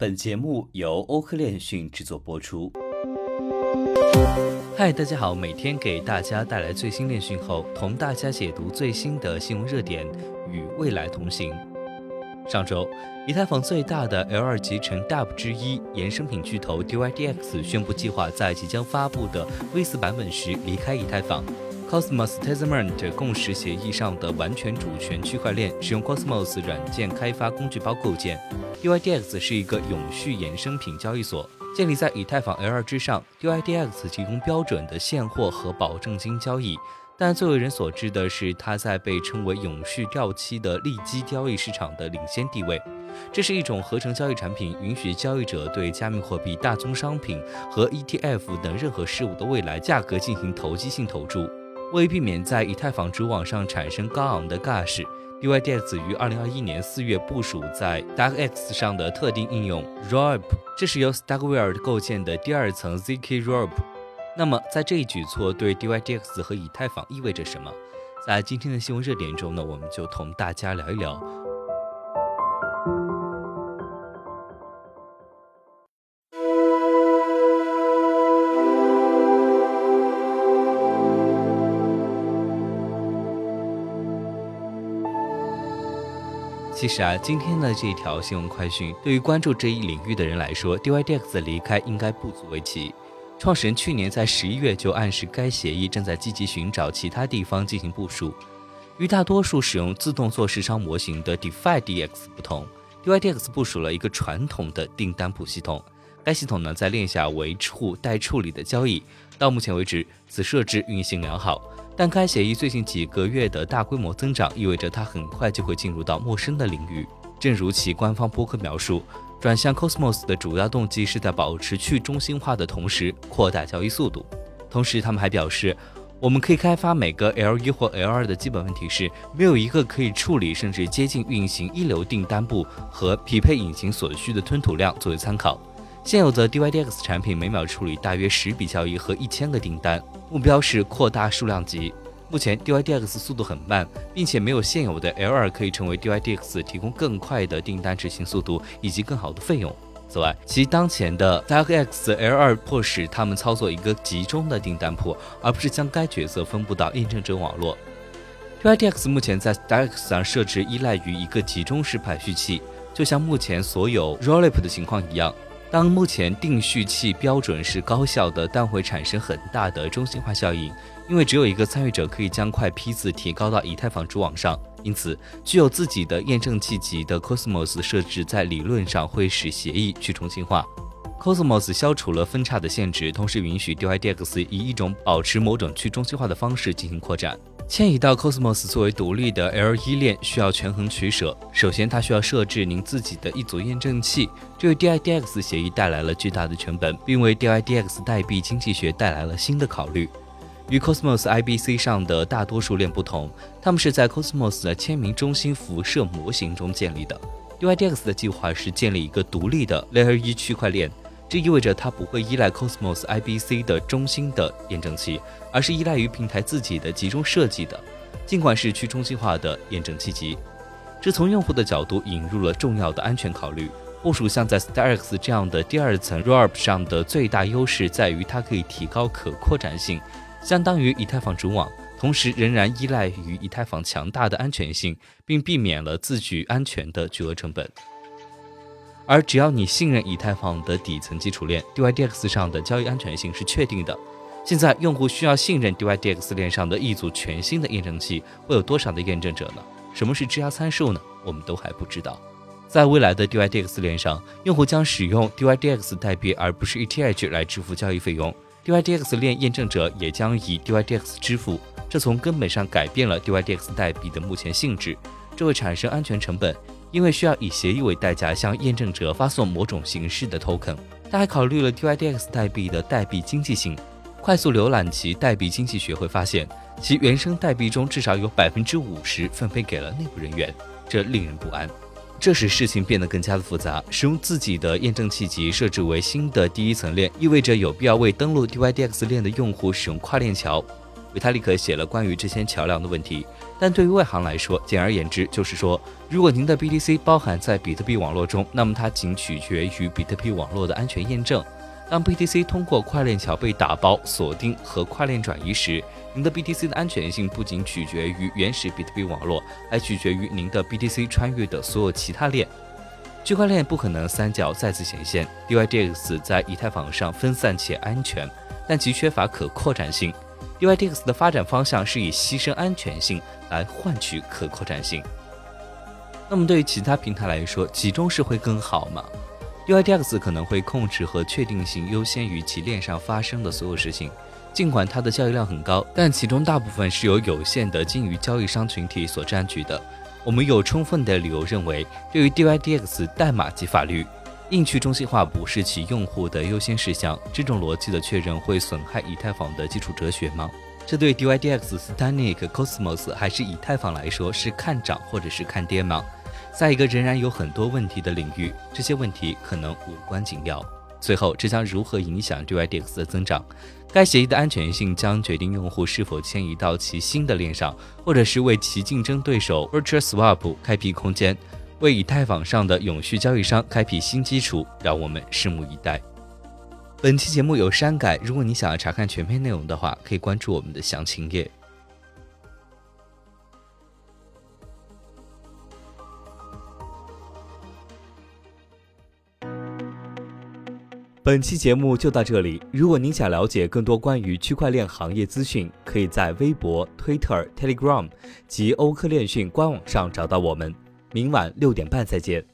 本节目由欧科链讯制作播出。嗨，大家好，每天给大家带来最新链讯后，同大家解读最新的新闻热点，与未来同行。上周，以太坊最大的 L2 集成 d a p 之一衍生品巨头 DYDX 宣布计划在即将发布的 V4 版本时离开以太坊。Cosmos Tezament 共识协议上的完全主权区块链使用 Cosmos 软件开发工具包构建。DYDX 是一个永续衍生品交易所，建立在以太坊 L2 之上。DYDX 提供标准的现货和保证金交易，但最为人所知的是它在被称为永续掉期的利基交易市场的领先地位。这是一种合成交易产品，允许交易者对加密货币、大宗商品和 ETF 等任何事物的未来价格进行投机性投注。为避免在以太坊主网上产生高昂的 gas，DYDX 于二零二一年四月部署在 DarkX 上的特定应用 r o p 这是由 Starkware 构建的第二层 zk r o p。那么，在这一举措对 DYDX 和以太坊意味着什么？在今天的新闻热点中呢，我们就同大家聊一聊。其实啊，今天的这一条新闻快讯，对于关注这一领域的人来说，DYDX 的离开应该不足为奇。创始人去年在十一月就暗示，该协议正在积极寻找其他地方进行部署。与大多数使用自动做市商模型的 DeFi DX 不同，DYDX 部署了一个传统的订单簿系统。该系统呢，在链下维护待处理的交易。到目前为止，此设置运行良好。但该协议最近几个月的大规模增长，意味着它很快就会进入到陌生的领域。正如其官方博客描述，转向 Cosmos 的主要动机是在保持去中心化的同时扩大交易速度。同时，他们还表示，我们可以开发每个 L1 或 L2 的基本问题是没有一个可以处理甚至接近运行一流订单簿和匹配引擎所需的吞吐量作为参考。现有的 DYDX 产品每秒处理大约十笔交易和一千个订单，目标是扩大数量级。目前 DYDX 速度很慢，并且没有现有的 L2 可以成为 DYDX 提供更快的订单执行速度以及更好的费用。此外，其当前的 DarkX L2 迫使他们操作一个集中的订单铺，而不是将该角色分布到验证者网络。DYDX 目前在 DarkX 上设置依赖于一个集中式排序器，就像目前所有 Rollup 的情况一样。当目前定序器标准是高效的，但会产生很大的中心化效应，因为只有一个参与者可以将块批次提高到以太坊主网上。因此，具有自己的验证器级的 Cosmos 设置在理论上会使协议去中心化。Cosmos 消除了分叉的限制，同时允许 DYDX 以一种保持某种去中心化的方式进行扩展。迁移到 Cosmos 作为独立的 L1 链需要权衡取舍。首先，它需要设置您自己的一组验证器，这为 DIDX 协议带来了巨大的成本，并为 DIDX 代币经济学带来了新的考虑。与 Cosmos IBC 上的大多数链不同，它们是在 Cosmos 的签名中心辐射模型中建立的。DIDX 的计划是建立一个独立的 Layer 1区块链。这意味着它不会依赖 Cosmos IBC 的中心的验证器，而是依赖于平台自己的集中设计的，尽管是去中心化的验证器集。这从用户的角度引入了重要的安全考虑。部署像在 StarX 这样的第二层 ROP 上的最大优势在于它可以提高可扩展性，相当于以太坊主网，同时仍然依赖于以太坊强大的安全性，并避免了自举安全的巨额成本。而只要你信任以太坊的底层基础链 DYDX 上的交易安全性是确定的。现在用户需要信任 DYDX 链上的一组全新的验证器，会有多少的验证者呢？什么是质押参数呢？我们都还不知道。在未来的 DYDX 链上，用户将使用 DYDX 代币而不是 ETH 来支付交易费用。DYDX 链验证者也将以 DYDX 支付，这从根本上改变了 DYDX 代币的目前性质，这会产生安全成本。因为需要以协议为代价向验证者发送某种形式的 token，他还考虑了 DYDX 代币的代币经济性。快速浏览其代币经济学会发现，其原生代币中至少有百分之五十分配给了内部人员，这令人不安。这使事情变得更加的复杂。使用自己的验证器级设置为新的第一层链，意味着有必要为登录 DYDX 链的用户使用跨链桥。维塔利克写了关于这些桥梁的问题。但对于外行来说，简而言之就是说，如果您的 BTC 包含在比特币网络中，那么它仅取决于比特币网络的安全验证。当 BTC 通过跨链桥被打包、锁定和跨链转移时，您的 BTC 的安全性不仅取决于原始比特币网络，还取决于您的 BTC 穿越的所有其他链。区块链不可能三角再次显现，DYDX 在以太坊上分散且安全，但其缺乏可扩展性。DYDX 的发展方向是以牺牲安全性来换取可扩展性。那么对于其他平台来说，集中式会更好吗？DYDX 可能会控制和确定性优先于其链上发生的所有事情。尽管它的交易量很高，但其中大部分是由有限的鲸鱼交易商群体所占据的。我们有充分的理由认为，对于 DYDX 代码及法律，硬去中心化不是其用户的优先事项。这种逻辑的确认会损害以太坊的基础哲学吗？这对 DYDX、Stanic、Cosmos 还是以太坊来说是看涨或者是看跌吗？在一个仍然有很多问题的领域，这些问题可能无关紧要。最后，这将如何影响 DYDX 的增长？该协议的安全性将决定用户是否迁移到其新的链上，或者是为其竞争对手 Virtual Swap 开辟空间，为以太坊上的永续交易商开辟新基础。让我们拭目以待。本期节目有删改，如果你想要查看全篇内容的话，可以关注我们的详情页。本期节目就到这里。如果您想了解更多关于区块链行业资讯，可以在微博、Twitter、Telegram 及欧科链讯官网上找到我们。明晚六点半再见。